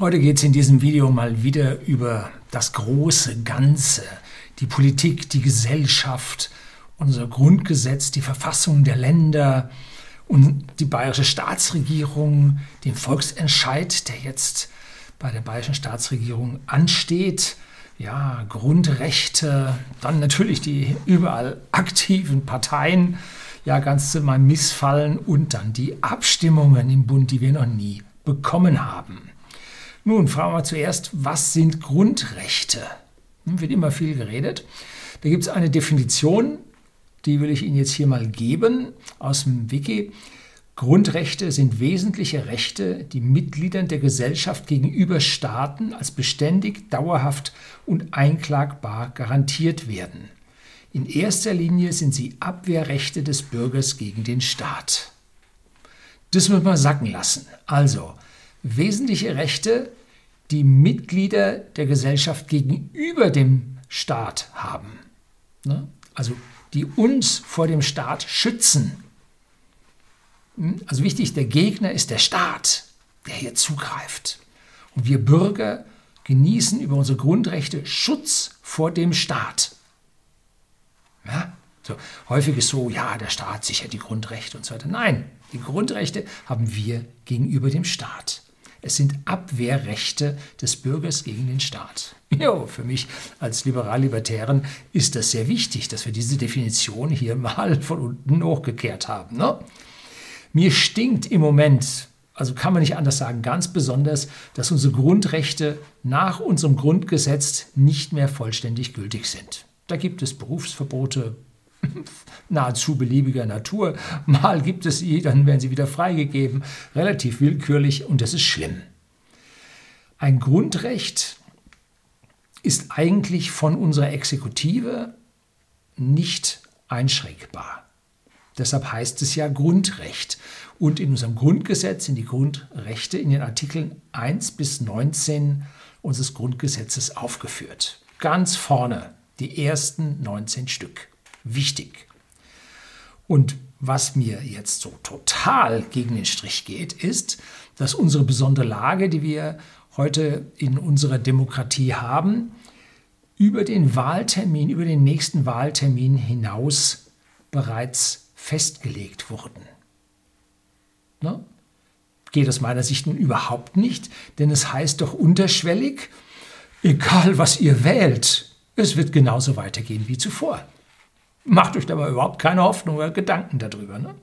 Heute geht es in diesem Video mal wieder über das große Ganze, die Politik, die Gesellschaft, unser Grundgesetz, die Verfassung der Länder und die bayerische Staatsregierung, den Volksentscheid, der jetzt bei der bayerischen Staatsregierung ansteht, ja, Grundrechte, dann natürlich die überall aktiven Parteien, ja, ganz zu meinem Missfallen und dann die Abstimmungen im Bund, die wir noch nie bekommen haben. Nun fragen wir zuerst, was sind Grundrechte? Hm, wird immer viel geredet. Da gibt es eine Definition, die will ich Ihnen jetzt hier mal geben aus dem Wiki. Grundrechte sind wesentliche Rechte, die Mitgliedern der Gesellschaft gegenüber Staaten als beständig, dauerhaft und einklagbar garantiert werden. In erster Linie sind sie Abwehrrechte des Bürgers gegen den Staat. Das muss man sacken lassen. Also, wesentliche Rechte, die Mitglieder der Gesellschaft gegenüber dem Staat haben. Ne? Also, die uns vor dem Staat schützen. Hm? Also wichtig, der Gegner ist der Staat, der hier zugreift. Und wir Bürger genießen über unsere Grundrechte Schutz vor dem Staat. Ja? So, häufig ist so, ja, der Staat sichert die Grundrechte und so weiter. Nein, die Grundrechte haben wir gegenüber dem Staat. Es sind Abwehrrechte des Bürgers gegen den Staat. Jo, für mich als Liberal-Libertären ist das sehr wichtig, dass wir diese Definition hier mal von unten hochgekehrt haben. Ne? Mir stinkt im Moment, also kann man nicht anders sagen, ganz besonders, dass unsere Grundrechte nach unserem Grundgesetz nicht mehr vollständig gültig sind. Da gibt es Berufsverbote nahezu beliebiger Natur. Mal gibt es sie, dann werden sie wieder freigegeben, relativ willkürlich und das ist schlimm. Ein Grundrecht ist eigentlich von unserer Exekutive nicht einschränkbar. Deshalb heißt es ja Grundrecht. Und in unserem Grundgesetz sind die Grundrechte in den Artikeln 1 bis 19 unseres Grundgesetzes aufgeführt. Ganz vorne die ersten 19 Stück. Wichtig. Und was mir jetzt so total gegen den Strich geht, ist, dass unsere besondere Lage, die wir heute in unserer Demokratie haben, über den Wahltermin, über den nächsten Wahltermin hinaus bereits festgelegt wurden. Ne? Geht aus meiner Sicht nun überhaupt nicht, denn es heißt doch unterschwellig, egal was ihr wählt, es wird genauso weitergehen wie zuvor. Macht euch dabei überhaupt keine Hoffnung oder Gedanken darüber. Ne?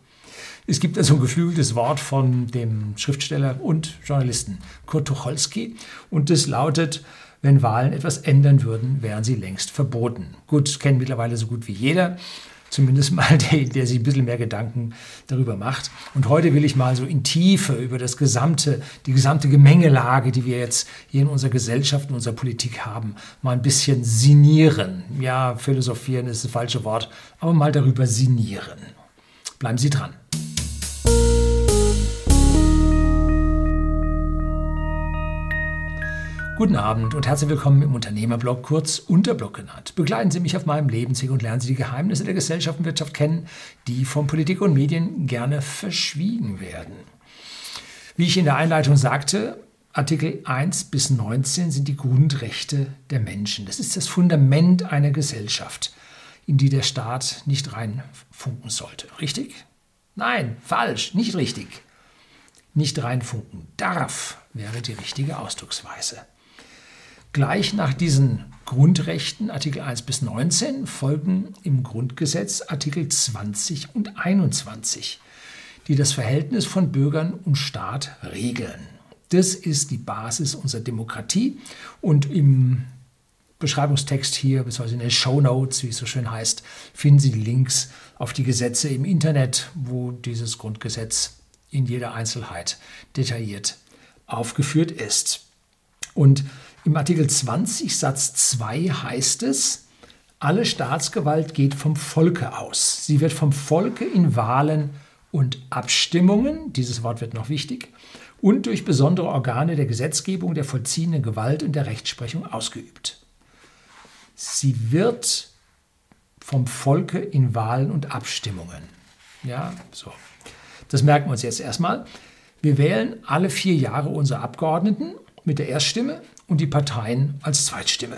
Es gibt also ein geflügeltes Wort von dem Schriftsteller und Journalisten Kurt Tucholsky und das lautet, wenn Wahlen etwas ändern würden, wären sie längst verboten. Gut, kennen mittlerweile so gut wie jeder zumindest mal der, der sich ein bisschen mehr Gedanken darüber macht. Und heute will ich mal so in Tiefe über das gesamte, die gesamte Gemengelage, die wir jetzt hier in unserer Gesellschaft, in unserer Politik haben, mal ein bisschen sinnieren. Ja, philosophieren ist das falsche Wort, aber mal darüber sinnieren. Bleiben Sie dran. Guten Abend und herzlich willkommen im Unternehmerblog, kurz Unterblog genannt. Begleiten Sie mich auf meinem Lebensweg und lernen Sie die Geheimnisse der Gesellschaft und Wirtschaft kennen, die von Politik und Medien gerne verschwiegen werden. Wie ich in der Einleitung sagte, Artikel 1 bis 19 sind die Grundrechte der Menschen. Das ist das Fundament einer Gesellschaft, in die der Staat nicht reinfunken sollte. Richtig? Nein, falsch, nicht richtig. Nicht reinfunken darf wäre die richtige Ausdrucksweise. Gleich nach diesen Grundrechten, Artikel 1 bis 19, folgen im Grundgesetz Artikel 20 und 21, die das Verhältnis von Bürgern und Staat regeln. Das ist die Basis unserer Demokratie und im Beschreibungstext hier, beziehungsweise in den Show Notes, wie es so schön heißt, finden Sie Links auf die Gesetze im Internet, wo dieses Grundgesetz in jeder Einzelheit detailliert aufgeführt ist. Und im Artikel 20 Satz 2 heißt es, alle Staatsgewalt geht vom Volke aus. Sie wird vom Volke in Wahlen und Abstimmungen, dieses Wort wird noch wichtig, und durch besondere Organe der Gesetzgebung, der vollziehenden Gewalt und der Rechtsprechung ausgeübt. Sie wird vom Volke in Wahlen und Abstimmungen. Ja, so. Das merken wir uns jetzt erstmal. Wir wählen alle vier Jahre unsere Abgeordneten mit der Erststimme und die Parteien als Zweitstimme.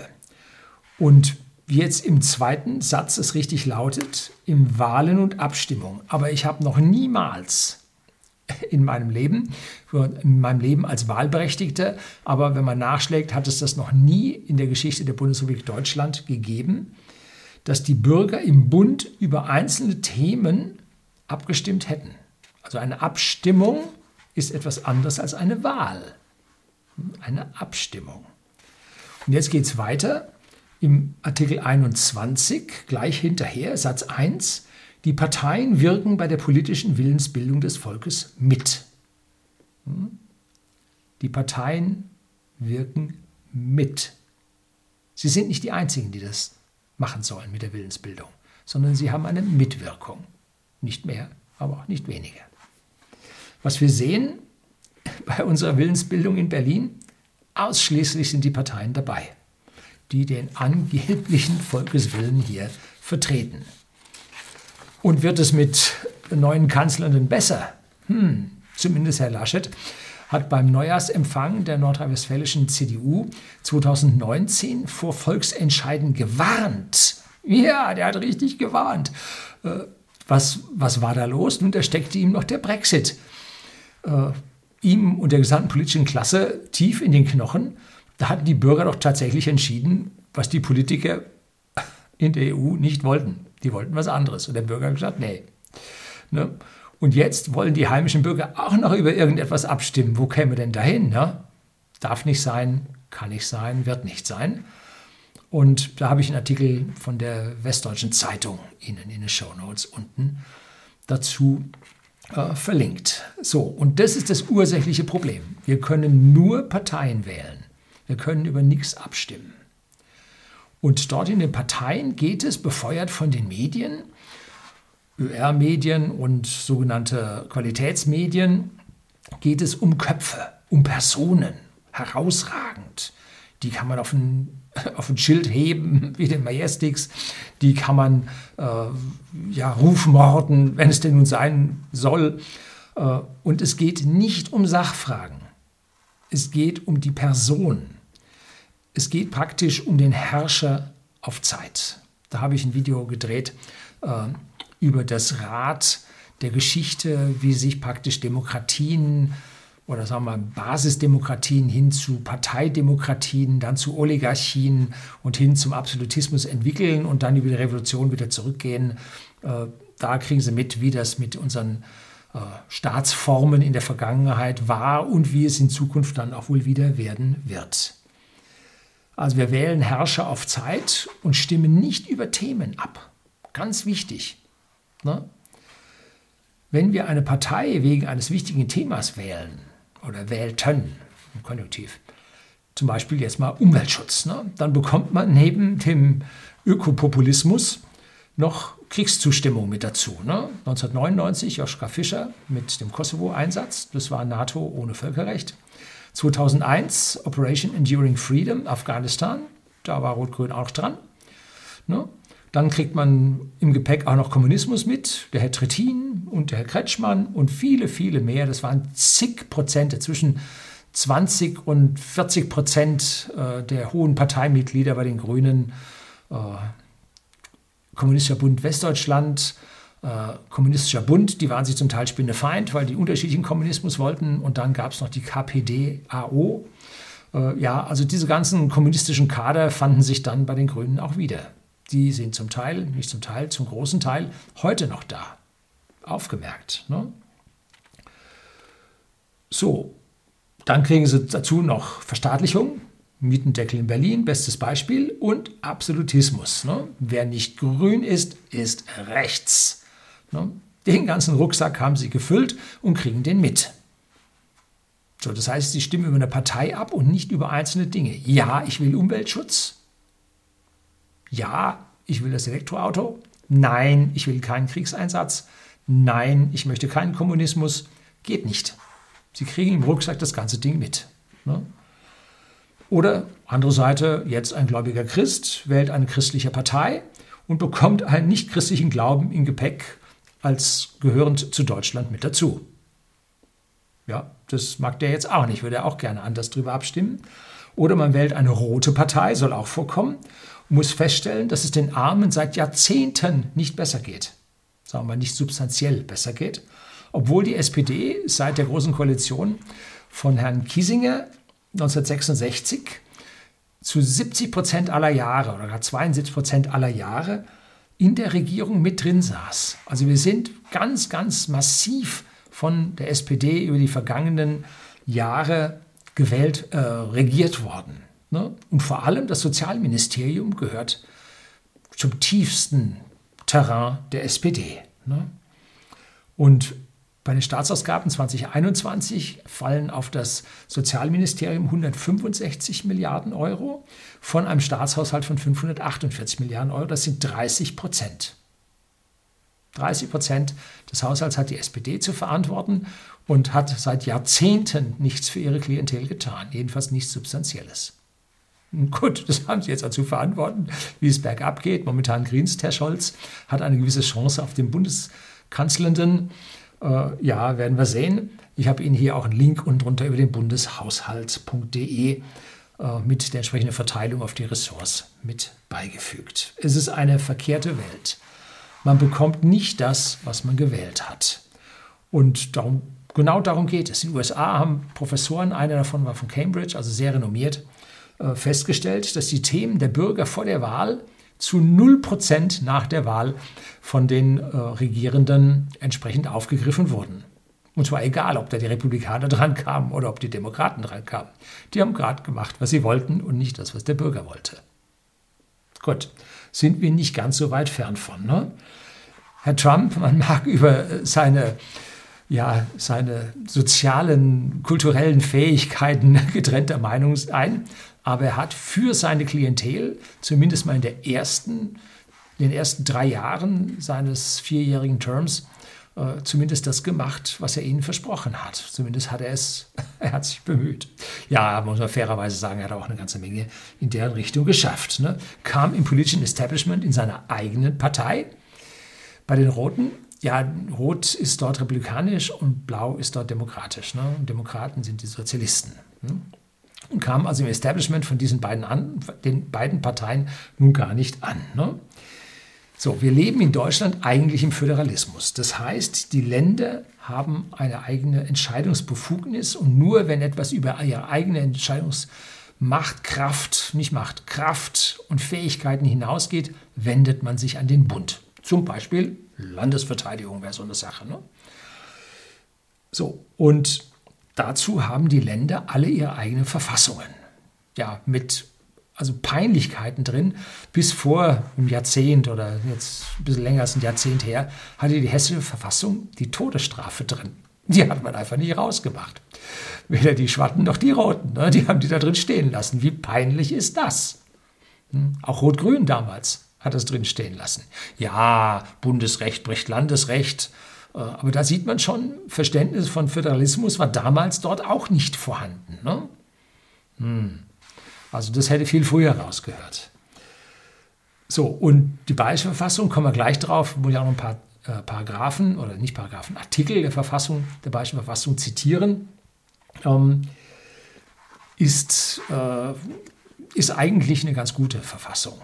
Und wie jetzt im zweiten Satz es richtig lautet, im Wahlen und Abstimmung. Aber ich habe noch niemals in meinem Leben, in meinem Leben als Wahlberechtigter, aber wenn man nachschlägt, hat es das noch nie in der Geschichte der Bundesrepublik Deutschland gegeben, dass die Bürger im Bund über einzelne Themen abgestimmt hätten. Also eine Abstimmung ist etwas anderes als eine Wahl. Eine Abstimmung. Und jetzt geht es weiter im Artikel 21, gleich hinterher, Satz 1. Die Parteien wirken bei der politischen Willensbildung des Volkes mit. Hm? Die Parteien wirken mit. Sie sind nicht die Einzigen, die das machen sollen mit der Willensbildung, sondern sie haben eine Mitwirkung. Nicht mehr, aber auch nicht weniger. Was wir sehen bei unserer Willensbildung in Berlin, ausschließlich sind die Parteien dabei, die den angeblichen Volkeswillen hier vertreten. Und wird es mit neuen Kanzlern denn besser? Hm, zumindest Herr Laschet hat beim Neujahrsempfang der nordrhein-westfälischen CDU 2019 vor Volksentscheiden gewarnt. Ja, der hat richtig gewarnt. Äh, was, was war da los? Nun, da steckte ihm noch der Brexit. Ihm und der gesamten politischen Klasse tief in den Knochen. Da hatten die Bürger doch tatsächlich entschieden, was die Politiker in der EU nicht wollten. Die wollten was anderes. Und der Bürger hat gesagt, nee. Ne? Und jetzt wollen die heimischen Bürger auch noch über irgendetwas abstimmen. Wo käme denn dahin? Ne? Darf nicht sein, kann nicht sein, wird nicht sein. Und da habe ich einen Artikel von der Westdeutschen Zeitung Ihnen in den Show Notes unten dazu äh, verlinkt. So, und das ist das ursächliche Problem. Wir können nur Parteien wählen. Wir können über nichts abstimmen. Und dort in den Parteien geht es, befeuert von den Medien, ÖR-Medien und sogenannte Qualitätsmedien, geht es um Köpfe, um Personen, herausragend. Die kann man auf ein, auf ein Schild heben, wie den Majestics. Die kann man äh, ja, rufmorden, wenn es denn nun sein soll. Äh, und es geht nicht um Sachfragen. Es geht um die Person. Es geht praktisch um den Herrscher auf Zeit. Da habe ich ein Video gedreht äh, über das Rad der Geschichte, wie sich praktisch Demokratien oder sagen wir Basisdemokratien hin zu Parteidemokratien, dann zu Oligarchien und hin zum Absolutismus entwickeln und dann über die Revolution wieder zurückgehen. Äh, da kriegen Sie mit, wie das mit unseren äh, Staatsformen in der Vergangenheit war und wie es in Zukunft dann auch wohl wieder werden wird. Also wir wählen Herrscher auf Zeit und stimmen nicht über Themen ab. Ganz wichtig. Ne? Wenn wir eine Partei wegen eines wichtigen Themas wählen, oder wählten im Konjunktiv. Zum Beispiel jetzt mal Umweltschutz. Ne? Dann bekommt man neben dem Ökopopulismus noch Kriegszustimmung mit dazu. Ne? 1999 Joschka Fischer mit dem Kosovo-Einsatz, das war NATO ohne Völkerrecht. 2001 Operation Enduring Freedom, Afghanistan, da war Rot-Grün auch dran. Ne? Dann kriegt man im Gepäck auch noch Kommunismus mit, der Herr Trittin und der Herr Kretschmann und viele, viele mehr. Das waren zig Prozent, zwischen 20 und 40 Prozent äh, der hohen Parteimitglieder bei den Grünen. Äh, Kommunistischer Bund Westdeutschland, äh, Kommunistischer Bund, die waren sich zum Teil Spinnefeind, weil die unterschiedlichen Kommunismus wollten. Und dann gab es noch die KPD-AO. Ja, also diese ganzen kommunistischen Kader fanden sich dann bei den Grünen auch wieder die sind zum Teil, nicht zum Teil, zum großen Teil heute noch da. Aufgemerkt. Ne? So, dann kriegen sie dazu noch Verstaatlichung, Mietendeckel in Berlin, bestes Beispiel, und Absolutismus. Ne? Wer nicht grün ist, ist rechts. Ne? Den ganzen Rucksack haben sie gefüllt und kriegen den mit. So, das heißt, sie stimmen über eine Partei ab und nicht über einzelne Dinge. Ja, ich will Umweltschutz. Ja, ich will das Elektroauto. Nein, ich will keinen Kriegseinsatz. Nein, ich möchte keinen Kommunismus. Geht nicht. Sie kriegen im Rucksack das ganze Ding mit. Ne? Oder andere Seite, jetzt ein gläubiger Christ wählt eine christliche Partei und bekommt einen nicht-christlichen Glauben im Gepäck als gehörend zu Deutschland mit dazu. Ja, das mag der jetzt auch nicht, würde er auch gerne anders drüber abstimmen. Oder man wählt eine rote Partei, soll auch vorkommen, muss feststellen, dass es den Armen seit Jahrzehnten nicht besser geht. Sagen wir nicht substanziell besser geht. Obwohl die SPD seit der Großen Koalition von Herrn Kiesinger 1966 zu 70 Prozent aller Jahre oder gar 72 Prozent aller Jahre in der Regierung mit drin saß. Also wir sind ganz, ganz massiv von der SPD über die vergangenen Jahre gewählt, äh, regiert worden. Ne? Und vor allem das Sozialministerium gehört zum tiefsten Terrain der SPD. Ne? Und bei den Staatsausgaben 2021 fallen auf das Sozialministerium 165 Milliarden Euro von einem Staatshaushalt von 548 Milliarden Euro. Das sind 30 Prozent. 30 Prozent des Haushalts hat die SPD zu verantworten und hat seit Jahrzehnten nichts für ihre Klientel getan, jedenfalls nichts Substanzielles. Gut, das haben sie jetzt dazu verantworten, wie es bergab geht. Momentan grinst Herr Scholz, hat eine gewisse Chance auf den Bundeskanzlernden. Äh, ja, werden wir sehen. Ich habe Ihnen hier auch einen Link und drunter über den bundeshaushalt.de äh, mit der entsprechenden Verteilung auf die Ressorts mit beigefügt. Es ist eine verkehrte Welt. Man bekommt nicht das, was man gewählt hat. Und darum, genau darum geht es. In den USA haben Professoren, einer davon war von Cambridge, also sehr renommiert, festgestellt, dass die Themen der Bürger vor der Wahl zu 0% nach der Wahl von den äh, Regierenden entsprechend aufgegriffen wurden. Und zwar egal, ob da die Republikaner dran kamen oder ob die Demokraten dran kamen. Die haben gerade gemacht, was sie wollten und nicht das, was der Bürger wollte. Gut, sind wir nicht ganz so weit fern von. Ne? Herr Trump, man mag über seine, ja, seine sozialen, kulturellen Fähigkeiten getrennter Meinung sein, aber er hat für seine Klientel, zumindest mal in der ersten, den ersten drei Jahren seines vierjährigen Terms, äh, zumindest das gemacht, was er ihnen versprochen hat. Zumindest hat er es, er hat sich bemüht. Ja, muss man fairerweise sagen, er hat auch eine ganze Menge in der Richtung geschafft. Ne? Kam im politischen Establishment in seiner eigenen Partei. Bei den Roten, ja, Rot ist dort republikanisch und Blau ist dort demokratisch. Ne? Demokraten sind die Sozialisten. Ne? Und kam also im Establishment von diesen beiden, an, den beiden Parteien nun gar nicht an. Ne? So, wir leben in Deutschland eigentlich im Föderalismus. Das heißt, die Länder haben eine eigene Entscheidungsbefugnis und nur wenn etwas über ihre eigene Entscheidungsmacht, Kraft, nicht Macht, Kraft und Fähigkeiten hinausgeht, wendet man sich an den Bund. Zum Beispiel Landesverteidigung wäre so eine Sache. Ne? So, und Dazu haben die Länder alle ihre eigenen Verfassungen. Ja, mit also Peinlichkeiten drin. Bis vor einem Jahrzehnt oder jetzt ein bisschen länger als ein Jahrzehnt her, hatte die hessische Verfassung die Todesstrafe drin. Die hat man einfach nicht rausgemacht. Weder die Schwatten noch die Roten. Ne? Die haben die da drin stehen lassen. Wie peinlich ist das? Hm? Auch Rot-Grün damals hat das drin stehen lassen. Ja, Bundesrecht bricht Landesrecht. Äh, aber da sieht man schon, Verständnis von Föderalismus war damals dort auch nicht vorhanden. Ne? Hm. Also das hätte viel früher rausgehört. So, und die Bayerische Verfassung, kommen wir gleich drauf, muss ich auch noch ein paar äh, Paragraphen oder nicht Paragraphen, Artikel der Verfassung, der Bayerischen Verfassung zitieren, ähm, ist, äh, ist eigentlich eine ganz gute Verfassung.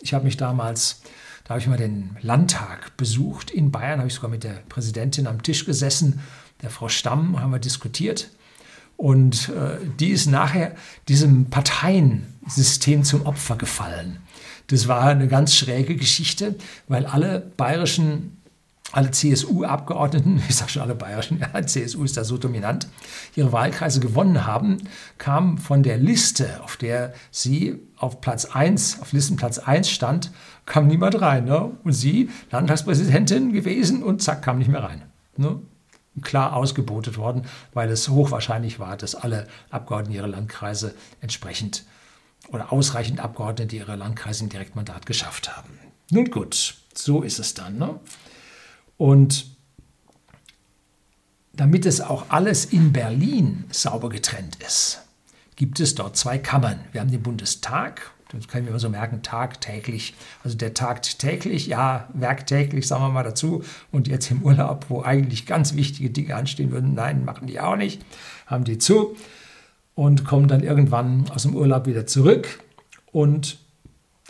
Ich habe mich damals da habe ich mal den Landtag besucht in Bayern, habe ich sogar mit der Präsidentin am Tisch gesessen, der Frau Stamm, haben wir diskutiert. Und äh, die ist nachher diesem Parteiensystem zum Opfer gefallen. Das war eine ganz schräge Geschichte, weil alle bayerischen alle CSU-Abgeordneten, ich sage schon alle Bayerischen, ja, CSU ist da so dominant, ihre Wahlkreise gewonnen haben, kam von der Liste, auf der sie auf Platz 1, auf Listenplatz 1 stand, kam niemand rein. Ne? Und sie, Landtagspräsidentin gewesen und zack, kam nicht mehr rein. Ne? Klar ausgebotet worden, weil es hochwahrscheinlich war, dass alle Abgeordneten ihre Landkreise entsprechend oder ausreichend Abgeordnete ihre Landkreise im Direktmandat geschafft haben. Nun gut, so ist es dann. Ne? Und damit es auch alles in Berlin sauber getrennt ist, gibt es dort zwei Kammern. Wir haben den Bundestag Das können wir immer so merken, tagtäglich. Also der tagt täglich, ja, werktäglich, sagen wir mal dazu. Und jetzt im Urlaub, wo eigentlich ganz wichtige Dinge anstehen würden, nein, machen die auch nicht, haben die zu und kommen dann irgendwann aus dem Urlaub wieder zurück. Und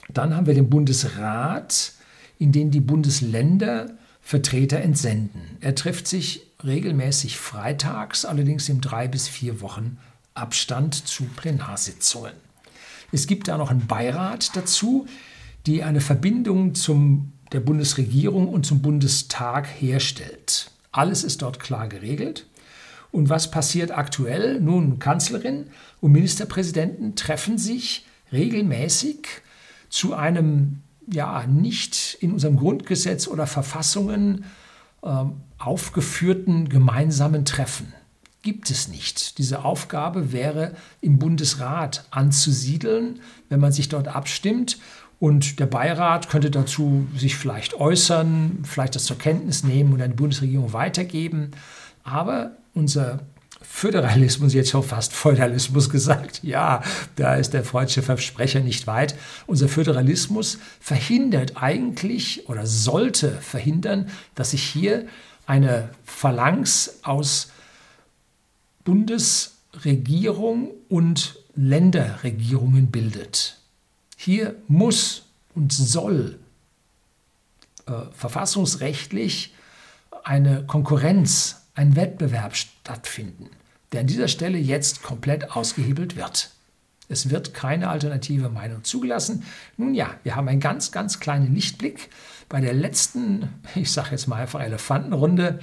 dann haben wir den Bundesrat, in den die Bundesländer Vertreter entsenden. Er trifft sich regelmäßig freitags, allerdings im drei bis vier Wochen Abstand zu Plenarsitzungen. Es gibt da noch einen Beirat dazu, die eine Verbindung zum der Bundesregierung und zum Bundestag herstellt. Alles ist dort klar geregelt. Und was passiert aktuell? Nun, Kanzlerin und Ministerpräsidenten treffen sich regelmäßig zu einem ja nicht in unserem Grundgesetz oder Verfassungen äh, aufgeführten gemeinsamen Treffen gibt es nicht. Diese Aufgabe wäre im Bundesrat anzusiedeln, wenn man sich dort abstimmt. Und der Beirat könnte dazu sich vielleicht äußern, vielleicht das zur Kenntnis nehmen und an die Bundesregierung weitergeben. Aber unser Föderalismus, jetzt schon fast Feudalismus gesagt, ja, da ist der freudsche Versprecher nicht weit. Unser Föderalismus verhindert eigentlich oder sollte verhindern, dass sich hier eine Phalanx aus Bundesregierung und Länderregierungen bildet. Hier muss und soll äh, verfassungsrechtlich eine Konkurrenz, ein Wettbewerb stattfinden, der an dieser Stelle jetzt komplett ausgehebelt wird. Es wird keine alternative Meinung zugelassen. Nun ja, wir haben einen ganz, ganz kleinen Lichtblick. Bei der letzten, ich sage jetzt mal einfach Elefantenrunde,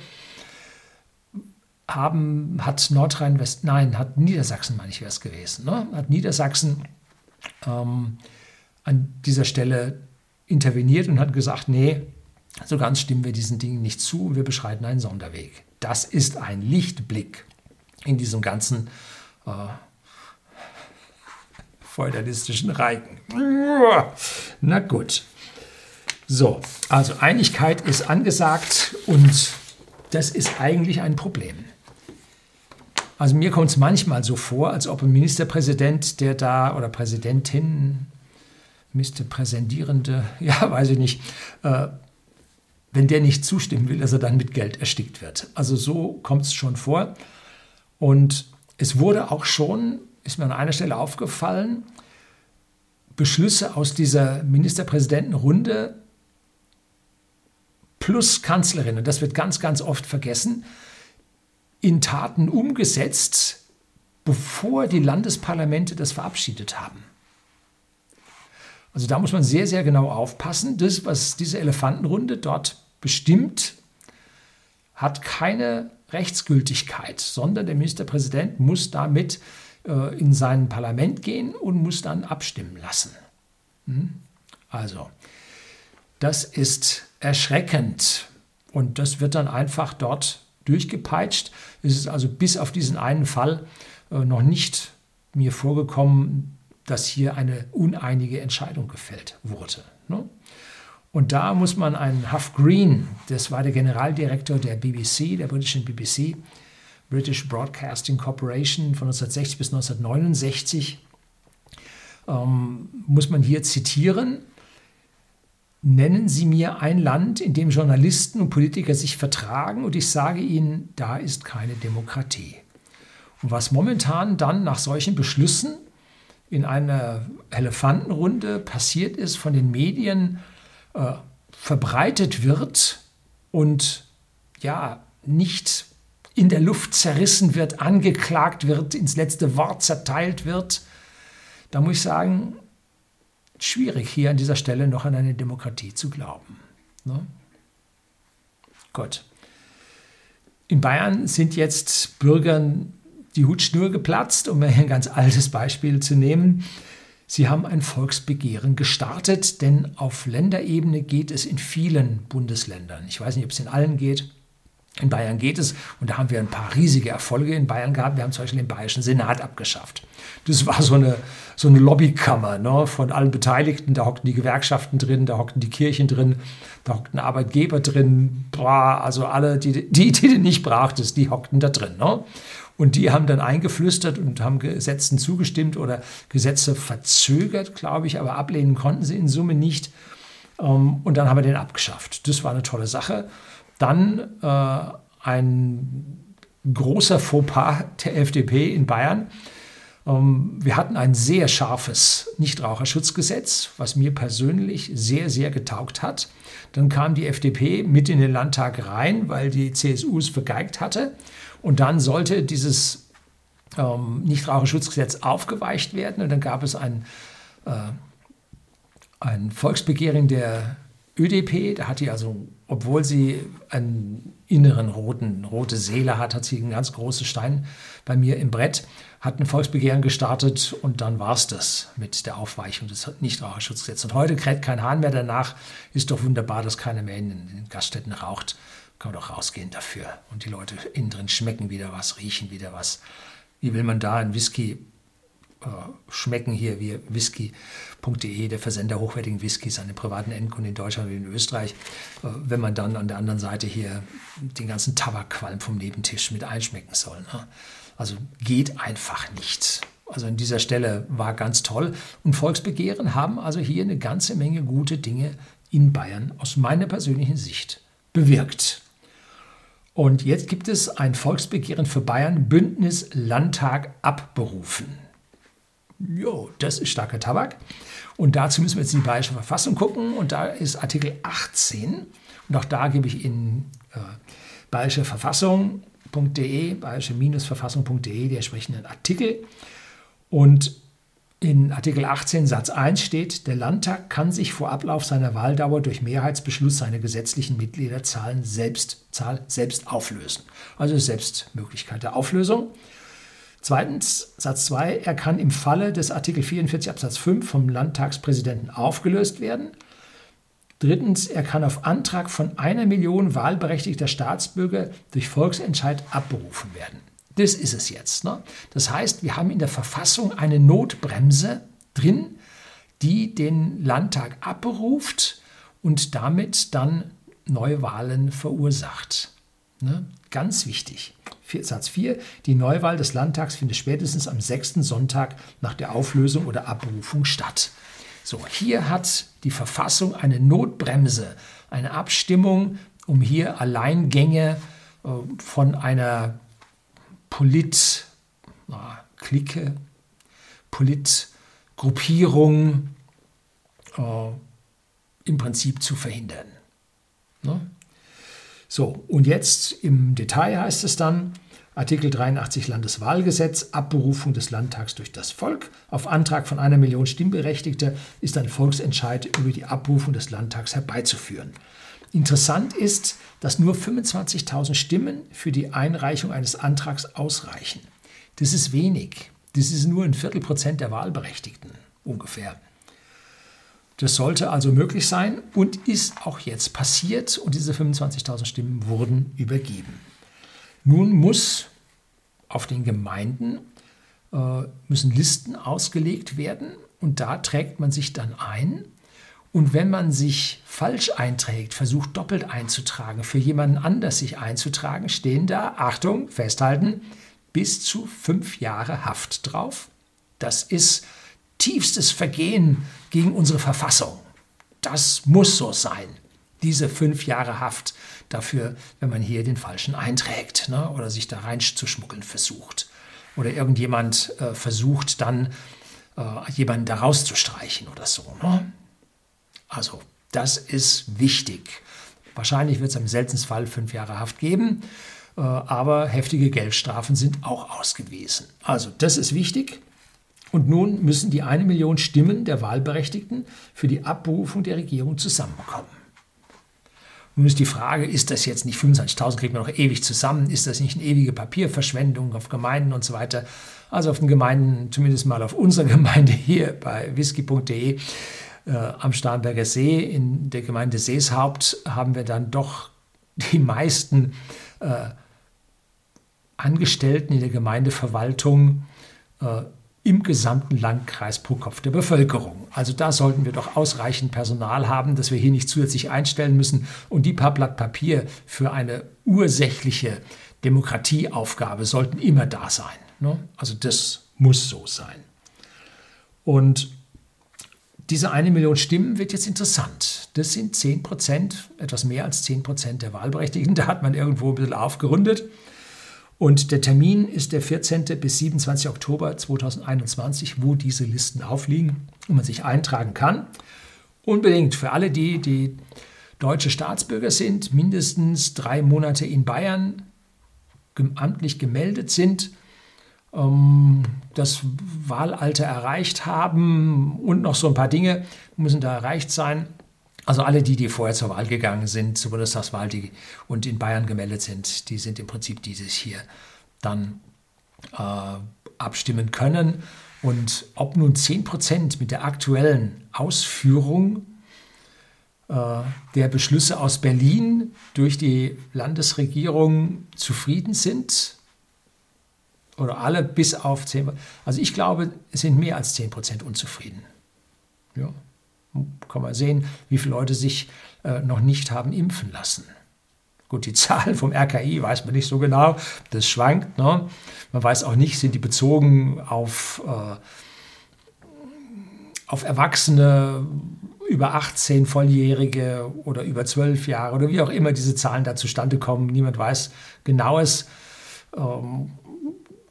haben, hat Nordrhein-West, nein, hat Niedersachsen, meine ich, wäre es gewesen, ne? hat Niedersachsen ähm, an dieser Stelle interveniert und hat gesagt, nee, so ganz stimmen wir diesen Dingen nicht zu und wir beschreiten einen Sonderweg. Das ist ein Lichtblick in diesem ganzen äh, feudalistischen Reigen. Na gut. So, also Einigkeit ist angesagt und das ist eigentlich ein Problem. Also mir kommt es manchmal so vor, als ob ein Ministerpräsident, der da oder Präsidentin, Ministerpräsendierende, ja, weiß ich nicht, äh, wenn der nicht zustimmen will, dass er dann mit Geld erstickt wird. Also so kommt es schon vor. Und es wurde auch schon, ist mir an einer Stelle aufgefallen, Beschlüsse aus dieser Ministerpräsidentenrunde plus Kanzlerin, und das wird ganz, ganz oft vergessen, in Taten umgesetzt, bevor die Landesparlamente das verabschiedet haben. Also da muss man sehr, sehr genau aufpassen. Das, was diese Elefantenrunde dort bestimmt, hat keine Rechtsgültigkeit, sondern der Ministerpräsident muss damit äh, in sein Parlament gehen und muss dann abstimmen lassen. Hm? Also, das ist erschreckend und das wird dann einfach dort durchgepeitscht. Es ist also bis auf diesen einen Fall äh, noch nicht mir vorgekommen, dass hier eine uneinige Entscheidung gefällt wurde. Ne? Und da muss man einen Huff Green, das war der Generaldirektor der BBC, der britischen BBC, British Broadcasting Corporation von 1960 bis 1969, ähm, muss man hier zitieren. Nennen Sie mir ein Land, in dem Journalisten und Politiker sich vertragen und ich sage Ihnen, da ist keine Demokratie. Und was momentan dann nach solchen Beschlüssen in einer Elefantenrunde passiert ist, von den Medien äh, verbreitet wird und ja, nicht in der Luft zerrissen wird, angeklagt wird, ins letzte Wort zerteilt wird, da muss ich sagen, schwierig hier an dieser Stelle noch an eine Demokratie zu glauben. Ne? Gut. In Bayern sind jetzt Bürgern die Hutschnur geplatzt, um ein ganz altes Beispiel zu nehmen. Sie haben ein Volksbegehren gestartet, denn auf Länderebene geht es in vielen Bundesländern. Ich weiß nicht, ob es in allen geht. In Bayern geht es, und da haben wir ein paar riesige Erfolge in Bayern gehabt. Wir haben zum Beispiel den Bayerischen Senat abgeschafft. Das war so eine, so eine Lobbykammer ne, von allen Beteiligten. Da hockten die Gewerkschaften drin, da hockten die Kirchen drin, da hockten Arbeitgeber drin. Boah, also alle, die, die, die du nicht brauchtest, die hockten da drin. Ne? Und die haben dann eingeflüstert und haben Gesetzen zugestimmt oder Gesetze verzögert, glaube ich, aber ablehnen konnten sie in Summe nicht. Ähm, und dann haben wir den abgeschafft. Das war eine tolle Sache. Dann äh, ein großer Fauxpas der FDP in Bayern. Ähm, wir hatten ein sehr scharfes Nichtraucherschutzgesetz, was mir persönlich sehr, sehr getaugt hat. Dann kam die FDP mit in den Landtag rein, weil die CSU es vergeigt hatte. Und dann sollte dieses ähm, Nichtraucherschutzgesetz aufgeweicht werden. Und dann gab es ein, äh, ein Volksbegehren der ÖDP. Da hat die also, obwohl sie einen inneren roten, rote Seele hat, hat sie einen ganz großen Stein bei mir im Brett, hat ein Volksbegehren gestartet und dann war es das mit der Aufweichung des Nichtraucherschutzgesetzes. Und heute kräht kein Hahn mehr danach. Ist doch wunderbar, dass keiner mehr in den Gaststätten raucht. Kann man doch rausgehen dafür. Und die Leute innen drin schmecken wieder was, riechen wieder was. Wie will man da ein Whisky schmecken hier wie whisky.de, der Versender hochwertigen Whiskys an privaten Endkunden in Deutschland und in Österreich, äh, wenn man dann an der anderen Seite hier den ganzen Tabakqualm vom Nebentisch mit einschmecken soll. Ne? Also geht einfach nicht. Also an dieser Stelle war ganz toll. Und Volksbegehren haben also hier eine ganze Menge gute Dinge in Bayern aus meiner persönlichen Sicht bewirkt. Und jetzt gibt es ein Volksbegehren für Bayern, Bündnis Landtag abberufen. Jo, das ist starker Tabak. Und dazu müssen wir jetzt in die Bayerische Verfassung gucken. Und da ist Artikel 18. Und auch da gebe ich in äh, Bayerische Verfassung.de, bayerische-verfassung.de die entsprechenden Artikel. Und in Artikel 18 Satz 1 steht, der Landtag kann sich vor Ablauf seiner Wahldauer durch Mehrheitsbeschluss seine gesetzlichen Mitgliederzahlen selbst, Zahl selbst auflösen. Also Selbstmöglichkeit der Auflösung. Zweitens, Satz 2, er kann im Falle des Artikel 44 Absatz 5 vom Landtagspräsidenten aufgelöst werden. Drittens, er kann auf Antrag von einer Million wahlberechtigter Staatsbürger durch Volksentscheid abberufen werden. Das ist es jetzt. Ne? Das heißt, wir haben in der Verfassung eine Notbremse drin, die den Landtag abberuft und damit dann Neuwahlen verursacht. Ne? Ganz wichtig. Satz 4. Die Neuwahl des Landtags findet spätestens am sechsten Sonntag nach der Auflösung oder Abberufung statt. So, hier hat die Verfassung eine Notbremse, eine Abstimmung, um hier Alleingänge äh, von einer Polit-Clique, Politgruppierung äh, im Prinzip zu verhindern. Ne? So, und jetzt im Detail heißt es dann, Artikel 83 Landeswahlgesetz, Abberufung des Landtags durch das Volk. Auf Antrag von einer Million Stimmberechtigter ist ein Volksentscheid über die Abberufung des Landtags herbeizuführen. Interessant ist, dass nur 25.000 Stimmen für die Einreichung eines Antrags ausreichen. Das ist wenig. Das ist nur ein Viertelprozent der Wahlberechtigten ungefähr. Das sollte also möglich sein und ist auch jetzt passiert und diese 25.000 Stimmen wurden übergeben. Nun muss auf den Gemeinden äh, müssen Listen ausgelegt werden und da trägt man sich dann ein. Und wenn man sich falsch einträgt, versucht doppelt einzutragen, für jemanden anders sich einzutragen, stehen da, Achtung, festhalten, bis zu fünf Jahre Haft drauf. Das ist tiefstes Vergehen gegen unsere Verfassung. Das muss so sein. Diese fünf Jahre Haft dafür, wenn man hier den Falschen einträgt ne, oder sich da reinzuschmuggeln versucht. Oder irgendjemand äh, versucht dann, äh, jemanden da rauszustreichen oder so. Ne? Also, das ist wichtig. Wahrscheinlich wird es im seltensten Fall fünf Jahre Haft geben, äh, aber heftige Geldstrafen sind auch ausgewiesen. Also, das ist wichtig. Und nun müssen die eine Million Stimmen der Wahlberechtigten für die Abberufung der Regierung zusammenkommen. Nun ist die Frage, ist das jetzt nicht 25.000, kriegt man noch ewig zusammen? Ist das nicht eine ewige Papierverschwendung auf Gemeinden und so weiter? Also auf den Gemeinden, zumindest mal auf unserer Gemeinde hier bei whisky.de äh, am Starnberger See, in der Gemeinde Seeshaupt, haben wir dann doch die meisten äh, Angestellten in der Gemeindeverwaltung äh, im gesamten Landkreis pro Kopf der Bevölkerung. Also da sollten wir doch ausreichend Personal haben, dass wir hier nicht zusätzlich einstellen müssen und die paar Blatt Papier für eine ursächliche Demokratieaufgabe sollten immer da sein. Ne? Also das muss so sein. Und diese eine Million Stimmen wird jetzt interessant. Das sind 10 Prozent, etwas mehr als 10 Prozent der Wahlberechtigten. Da hat man irgendwo ein bisschen aufgerundet. Und der Termin ist der 14. bis 27. Oktober 2021, wo diese Listen aufliegen und man sich eintragen kann. Unbedingt für alle die, die deutsche Staatsbürger sind, mindestens drei Monate in Bayern amtlich gemeldet sind, ähm, das Wahlalter erreicht haben und noch so ein paar Dinge müssen da erreicht sein. Also alle die, die vorher zur Wahl gegangen sind, zur Bundestagswahl die, und in Bayern gemeldet sind, die sind im Prinzip die, die sich hier dann äh, abstimmen können. Und ob nun 10 Prozent mit der aktuellen Ausführung äh, der Beschlüsse aus Berlin durch die Landesregierung zufrieden sind, oder alle bis auf 10 Also ich glaube, es sind mehr als 10 Prozent unzufrieden. Ja kann man sehen, wie viele Leute sich äh, noch nicht haben impfen lassen. Gut, die Zahlen vom RKI weiß man nicht so genau, das schwankt. Ne? Man weiß auch nicht, sind die bezogen auf, äh, auf Erwachsene über 18 Volljährige oder über 12 Jahre oder wie auch immer diese Zahlen da zustande kommen. Niemand weiß genaues. Ähm,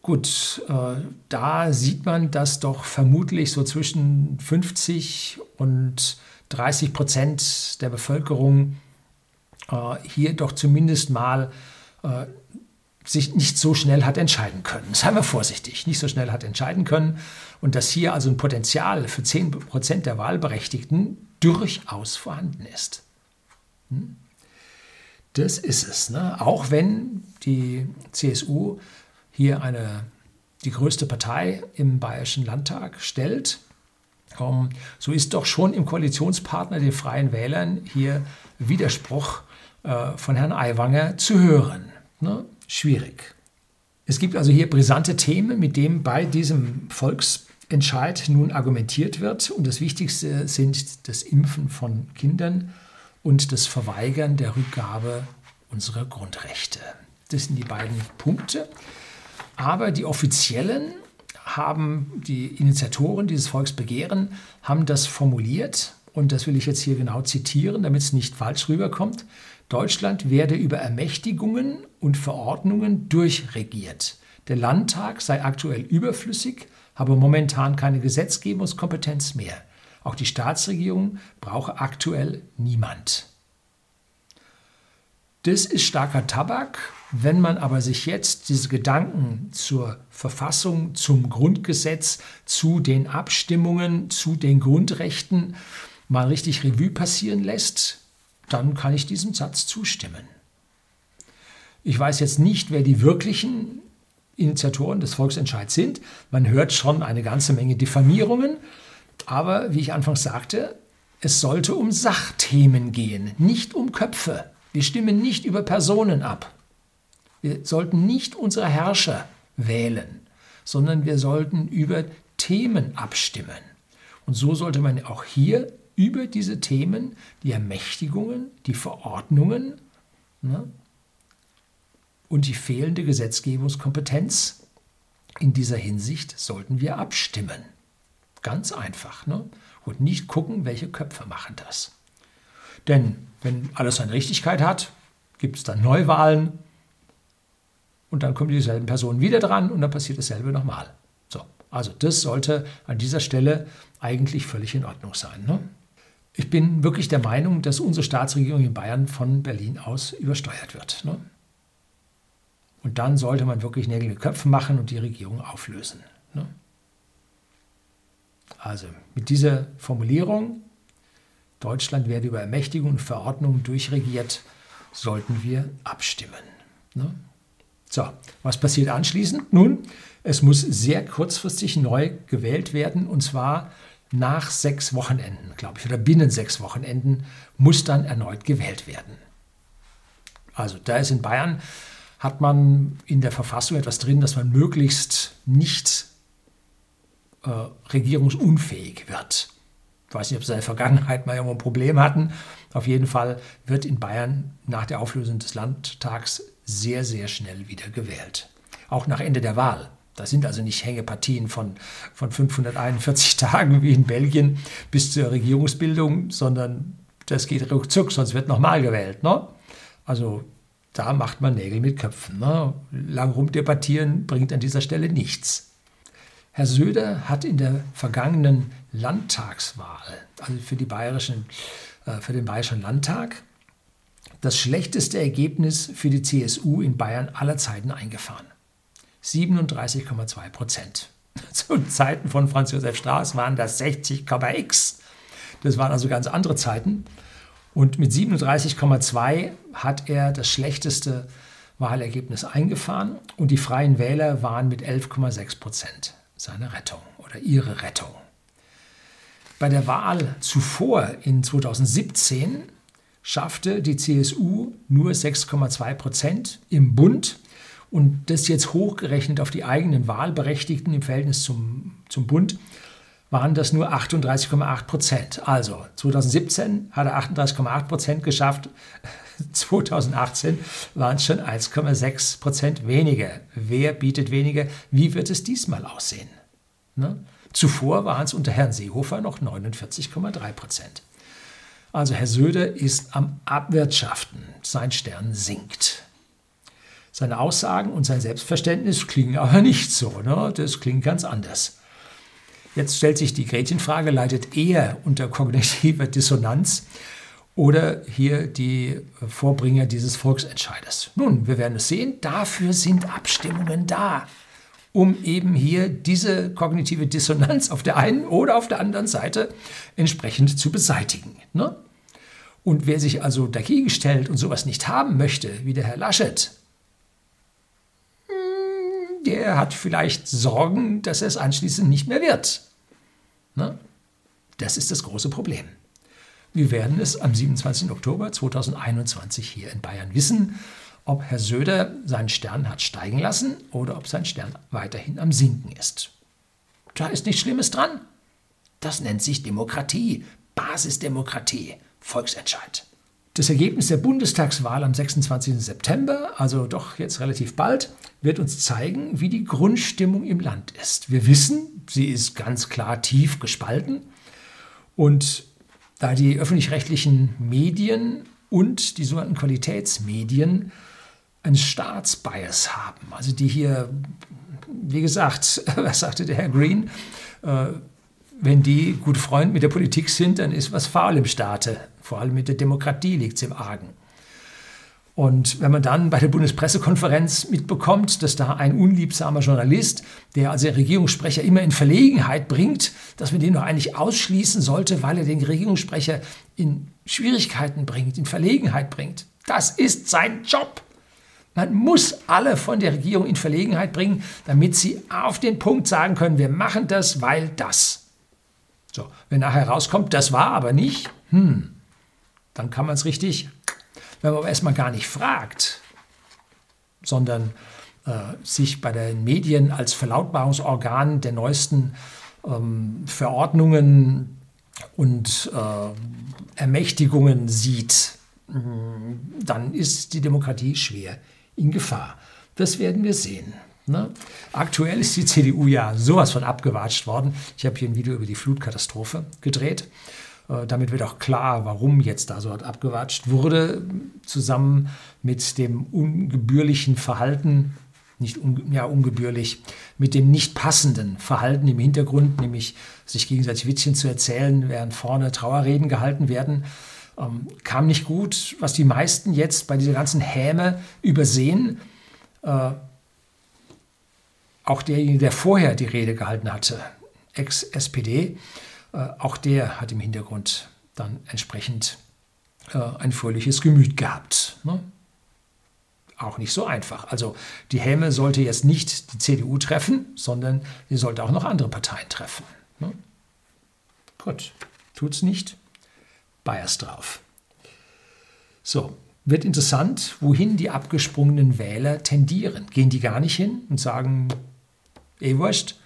Gut, äh, da sieht man, dass doch vermutlich so zwischen 50 und 30 Prozent der Bevölkerung äh, hier doch zumindest mal äh, sich nicht so schnell hat entscheiden können. Seien wir vorsichtig, nicht so schnell hat entscheiden können. Und dass hier also ein Potenzial für 10 Prozent der Wahlberechtigten durchaus vorhanden ist. Hm? Das ist es. Ne? Auch wenn die CSU hier eine, die größte Partei im Bayerischen Landtag stellt, um, so ist doch schon im Koalitionspartner, den Freien Wählern, hier Widerspruch äh, von Herrn Aiwanger zu hören. Ne? Schwierig. Es gibt also hier brisante Themen, mit denen bei diesem Volksentscheid nun argumentiert wird. Und das Wichtigste sind das Impfen von Kindern und das Verweigern der Rückgabe unserer Grundrechte. Das sind die beiden Punkte. Aber die Offiziellen haben, die Initiatoren dieses Volksbegehren, haben das formuliert, und das will ich jetzt hier genau zitieren, damit es nicht falsch rüberkommt. Deutschland werde über Ermächtigungen und Verordnungen durchregiert. Der Landtag sei aktuell überflüssig, habe momentan keine Gesetzgebungskompetenz mehr. Auch die Staatsregierung brauche aktuell niemand. Das ist starker Tabak. Wenn man aber sich jetzt diese Gedanken zur Verfassung, zum Grundgesetz, zu den Abstimmungen, zu den Grundrechten mal richtig Revue passieren lässt, dann kann ich diesem Satz zustimmen. Ich weiß jetzt nicht, wer die wirklichen Initiatoren des Volksentscheids sind. Man hört schon eine ganze Menge Diffamierungen. Aber wie ich anfangs sagte, es sollte um Sachthemen gehen, nicht um Köpfe. Wir stimmen nicht über Personen ab. Wir sollten nicht unsere Herrscher wählen, sondern wir sollten über Themen abstimmen. Und so sollte man auch hier über diese Themen, die Ermächtigungen, die Verordnungen ne, und die fehlende Gesetzgebungskompetenz in dieser Hinsicht sollten wir abstimmen. Ganz einfach. Ne? Und nicht gucken, welche Köpfe machen das. Denn wenn alles seine Richtigkeit hat, gibt es dann Neuwahlen und dann kommen dieselben Personen wieder dran und dann passiert dasselbe nochmal. So, also das sollte an dieser Stelle eigentlich völlig in Ordnung sein. Ne? Ich bin wirklich der Meinung, dass unsere Staatsregierung in Bayern von Berlin aus übersteuert wird. Ne? Und dann sollte man wirklich Nägel mit Köpfen machen und die Regierung auflösen. Ne? Also mit dieser Formulierung Deutschland werde über Ermächtigung und Verordnungen durchregiert, sollten wir abstimmen. Ne? So, was passiert anschließend? Nun, es muss sehr kurzfristig neu gewählt werden und zwar nach sechs Wochenenden, glaube ich, oder binnen sechs Wochenenden muss dann erneut gewählt werden. Also da ist in Bayern, hat man in der Verfassung etwas drin, dass man möglichst nicht äh, regierungsunfähig wird. Ich weiß nicht, ob sie in der Vergangenheit mal irgendwo ein Problem hatten, Auf jeden Fall wird in Bayern nach der Auflösung des Landtags sehr, sehr schnell wieder gewählt. Auch nach Ende der Wahl. Das sind also nicht Hängepartien von, von 541 Tagen wie in Belgien bis zur Regierungsbildung, sondern das geht ruckzuck, sonst wird nochmal gewählt. Ne? Also da macht man Nägel mit Köpfen. Ne? Lang rumdebattieren bringt an dieser Stelle nichts. Herr Söder hat in der vergangenen Landtagswahl, also für, die bayerischen, äh, für den Bayerischen Landtag, das schlechteste Ergebnis für die CSU in Bayern aller Zeiten eingefahren. 37,2 Prozent. Zu Zeiten von Franz Josef Strauß waren das 60,x. Das waren also ganz andere Zeiten. Und mit 37,2 hat er das schlechteste Wahlergebnis eingefahren und die Freien Wähler waren mit 11,6 Prozent seine Rettung oder ihre Rettung. Bei der Wahl zuvor in 2017 schaffte die CSU nur 6,2 Prozent im Bund und das jetzt hochgerechnet auf die eigenen Wahlberechtigten im Verhältnis zum, zum Bund waren das nur 38,8 Prozent. Also 2017 hat er 38,8 Prozent geschafft, 2018 waren es schon 1,6 Prozent weniger. Wer bietet weniger? Wie wird es diesmal aussehen? Ne? Zuvor waren es unter Herrn Seehofer noch 49,3 Prozent. Also Herr Söder ist am Abwirtschaften. Sein Stern sinkt. Seine Aussagen und sein Selbstverständnis klingen aber nicht so. Ne? Das klingt ganz anders. Jetzt stellt sich die Gretchenfrage, leidet er unter kognitiver Dissonanz oder hier die Vorbringer dieses Volksentscheides? Nun, wir werden es sehen. Dafür sind Abstimmungen da, um eben hier diese kognitive Dissonanz auf der einen oder auf der anderen Seite entsprechend zu beseitigen. Ne? Und wer sich also dagegen stellt und sowas nicht haben möchte, wie der Herr Laschet, hm, der hat vielleicht Sorgen, dass er es anschließend nicht mehr wird. Ne? Das ist das große Problem. Wir werden es am 27. Oktober 2021 hier in Bayern wissen, ob Herr Söder seinen Stern hat steigen lassen oder ob sein Stern weiterhin am Sinken ist. Da ist nichts Schlimmes dran. Das nennt sich Demokratie, Basisdemokratie, Volksentscheid. Das Ergebnis der Bundestagswahl am 26. September, also doch jetzt relativ bald, wird uns zeigen, wie die Grundstimmung im Land ist. Wir wissen, sie ist ganz klar tief gespalten und da die öffentlich-rechtlichen Medien und die sogenannten Qualitätsmedien einen Staatsbias haben. Also die hier, wie gesagt, was sagte der Herr Green, äh, wenn die gut Freund mit der Politik sind, dann ist was faul im Staate. Vor allem mit der Demokratie liegt es im Argen. Und wenn man dann bei der Bundespressekonferenz mitbekommt, dass da ein unliebsamer Journalist, der also Regierungssprecher immer in Verlegenheit bringt, dass man den doch eigentlich ausschließen sollte, weil er den Regierungssprecher in Schwierigkeiten bringt, in Verlegenheit bringt. Das ist sein Job. Man muss alle von der Regierung in Verlegenheit bringen, damit sie auf den Punkt sagen können, wir machen das, weil das. So, wenn nachher rauskommt, das war aber nicht, hm, dann kann man es richtig wenn man aber erstmal gar nicht fragt, sondern äh, sich bei den Medien als Verlautbarungsorgan der neuesten ähm, Verordnungen und äh, Ermächtigungen sieht, mm, dann ist die Demokratie schwer in Gefahr. Das werden wir sehen. Ne? Aktuell ist die CDU ja sowas von abgewatscht worden. Ich habe hier ein Video über die Flutkatastrophe gedreht. Äh, damit wird auch klar, warum jetzt da so abgewatscht wurde, zusammen mit dem ungebührlichen Verhalten, nicht un, ja, ungebührlich, mit dem nicht passenden Verhalten im Hintergrund, nämlich sich gegenseitig Witzchen zu erzählen, während vorne Trauerreden gehalten werden, ähm, kam nicht gut. Was die meisten jetzt bei dieser ganzen Häme übersehen, äh, auch derjenige, der vorher die Rede gehalten hatte, Ex-SPD, äh, auch der hat im Hintergrund dann entsprechend äh, ein fröhliches Gemüt gehabt. Ne? Auch nicht so einfach. Also die Häme sollte jetzt nicht die CDU treffen, sondern sie sollte auch noch andere Parteien treffen. Ne? Gut, tut's nicht. Bias drauf. So, wird interessant, wohin die abgesprungenen Wähler tendieren. Gehen die gar nicht hin und sagen, eh wurscht,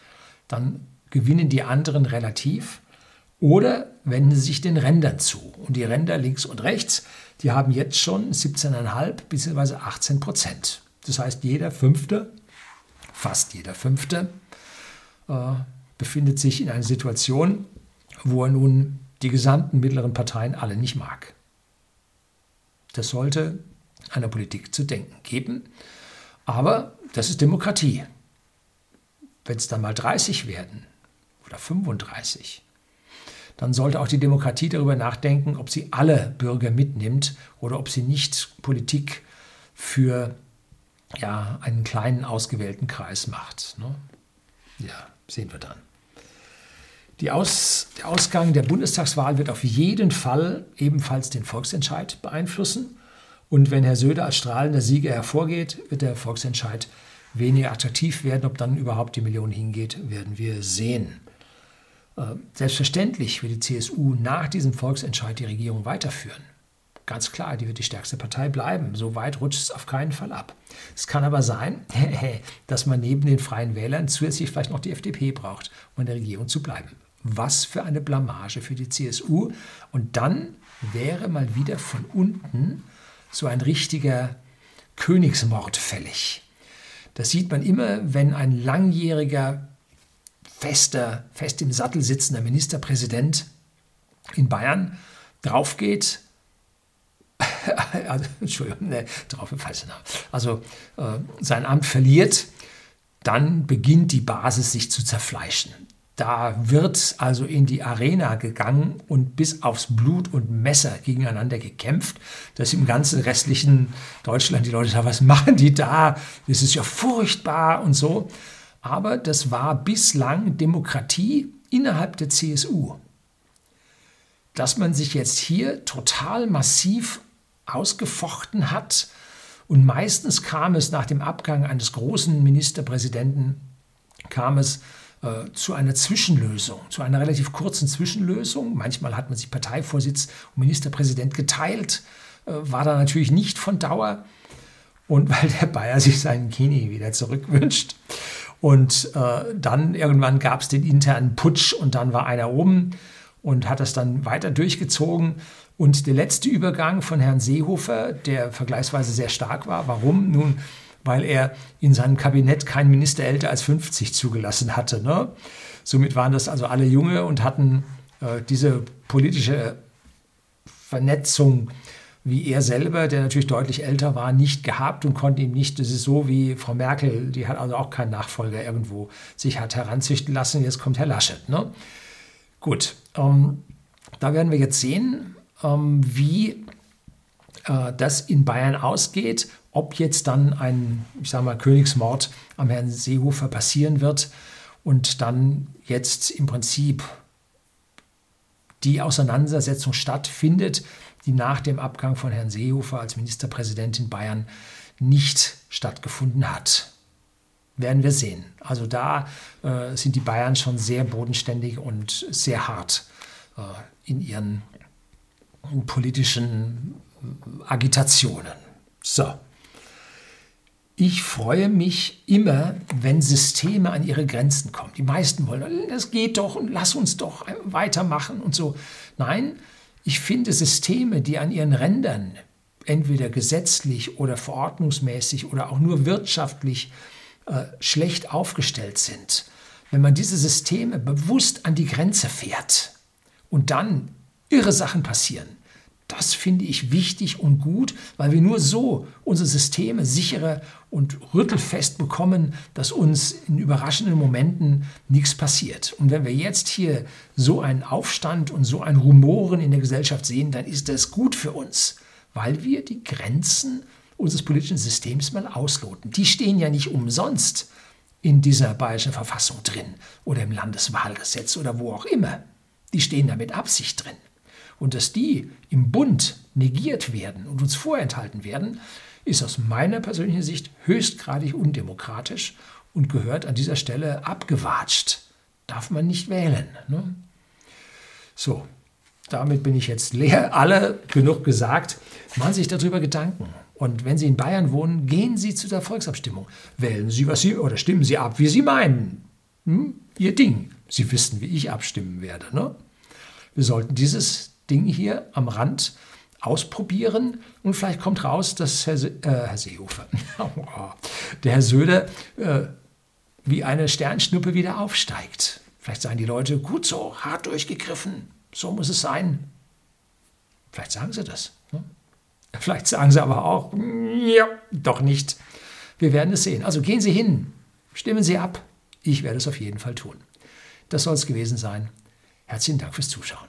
dann gewinnen die anderen relativ Oder wenden Sie sich den Rändern zu. Und die Ränder links und rechts, die haben jetzt schon 17,5 bzw. 18 Prozent. Das heißt, jeder Fünfte, fast jeder Fünfte, äh, befindet sich in einer Situation, wo er nun die gesamten mittleren Parteien alle nicht mag. Das sollte einer Politik zu denken geben. Aber das ist Demokratie. Wenn es dann mal 30 werden oder 35, dann sollte auch die Demokratie darüber nachdenken, ob sie alle Bürger mitnimmt oder ob sie nicht Politik für ja, einen kleinen ausgewählten Kreis macht. Ne? Ja, sehen wir dann. Aus, der Ausgang der Bundestagswahl wird auf jeden Fall ebenfalls den Volksentscheid beeinflussen. Und wenn Herr Söder als strahlender Sieger hervorgeht, wird der Volksentscheid weniger attraktiv werden. Ob dann überhaupt die Million hingeht, werden wir sehen. Äh, selbstverständlich wird die CSU nach diesem Volksentscheid die Regierung weiterführen. Ganz klar, die wird die stärkste Partei bleiben. So weit rutscht es auf keinen Fall ab. Es kann aber sein, dass man neben den freien Wählern zusätzlich vielleicht noch die FDP braucht, um in der Regierung zu bleiben. Was für eine Blamage für die CSU. Und dann wäre mal wieder von unten so ein richtiger Königsmord fällig. Das sieht man immer, wenn ein langjähriger fester, fest im Sattel sitzender Ministerpräsident in Bayern draufgeht, also, Entschuldigung, ne, drauf im falschen Namen, also äh, sein Amt verliert, dann beginnt die Basis sich zu zerfleischen. Da wird also in die Arena gegangen und bis aufs Blut und Messer gegeneinander gekämpft, dass im ganzen restlichen Deutschland die Leute sagen, was machen die da? Das ist ja furchtbar und so. Aber das war bislang Demokratie innerhalb der CSU. Dass man sich jetzt hier total massiv ausgefochten hat und meistens kam es nach dem Abgang eines großen Ministerpräsidenten, kam es äh, zu einer Zwischenlösung, zu einer relativ kurzen Zwischenlösung. Manchmal hat man sich Parteivorsitz und Ministerpräsident geteilt, äh, war da natürlich nicht von Dauer. Und weil der Bayer sich seinen Kini wieder zurückwünscht. Und äh, dann irgendwann gab es den internen Putsch und dann war einer oben und hat das dann weiter durchgezogen. Und der letzte Übergang von Herrn Seehofer, der vergleichsweise sehr stark war, warum? Nun, weil er in seinem Kabinett keinen Minister älter als 50 zugelassen hatte. Ne? Somit waren das also alle Junge und hatten äh, diese politische Vernetzung wie er selber, der natürlich deutlich älter war, nicht gehabt und konnte ihm nicht, das ist so wie Frau Merkel, die hat also auch keinen Nachfolger irgendwo sich hat heranzüchten lassen, jetzt kommt Herr Laschet. Ne? Gut, ähm, da werden wir jetzt sehen, ähm, wie äh, das in Bayern ausgeht, ob jetzt dann ein, ich sage mal, Königsmord am Herrn Seehofer passieren wird und dann jetzt im Prinzip die Auseinandersetzung stattfindet, die nach dem Abgang von Herrn Seehofer als Ministerpräsident in Bayern nicht stattgefunden hat. Werden wir sehen. Also da äh, sind die Bayern schon sehr bodenständig und sehr hart äh, in ihren politischen Agitationen. So. Ich freue mich immer, wenn Systeme an ihre Grenzen kommen. Die meisten wollen, das geht doch und lass uns doch weitermachen und so. Nein, ich finde Systeme, die an ihren Rändern entweder gesetzlich oder verordnungsmäßig oder auch nur wirtschaftlich äh, schlecht aufgestellt sind, wenn man diese Systeme bewusst an die Grenze fährt und dann irre Sachen passieren, das finde ich wichtig und gut, weil wir nur so unsere Systeme sicherer und rüttelfest bekommen, dass uns in überraschenden Momenten nichts passiert. Und wenn wir jetzt hier so einen Aufstand und so ein Rumoren in der Gesellschaft sehen, dann ist das gut für uns, weil wir die Grenzen unseres politischen Systems mal ausloten. Die stehen ja nicht umsonst in dieser bayerischen Verfassung drin oder im Landeswahlgesetz oder wo auch immer. Die stehen da mit Absicht drin. Und dass die im Bund negiert werden und uns vorenthalten werden, ist aus meiner persönlichen Sicht höchstgradig undemokratisch und gehört an dieser Stelle abgewatscht. Darf man nicht wählen. Ne? So, damit bin ich jetzt leer. Alle genug gesagt. Machen Sie sich darüber Gedanken. Und wenn Sie in Bayern wohnen, gehen Sie zu der Volksabstimmung. Wählen Sie, was Sie oder stimmen Sie ab, wie Sie meinen. Hm? Ihr Ding. Sie wissen, wie ich abstimmen werde. Ne? Wir sollten dieses Ding hier am Rand ausprobieren und vielleicht kommt raus, dass Herr, Se äh, Herr Seehofer, der Herr Söder äh, wie eine Sternschnuppe wieder aufsteigt. Vielleicht sagen die Leute, gut so, hart durchgegriffen, so muss es sein. Vielleicht sagen sie das. Ne? Vielleicht sagen sie aber auch, ja, doch nicht. Wir werden es sehen. Also gehen Sie hin, stimmen Sie ab. Ich werde es auf jeden Fall tun. Das soll es gewesen sein. Herzlichen Dank fürs Zuschauen.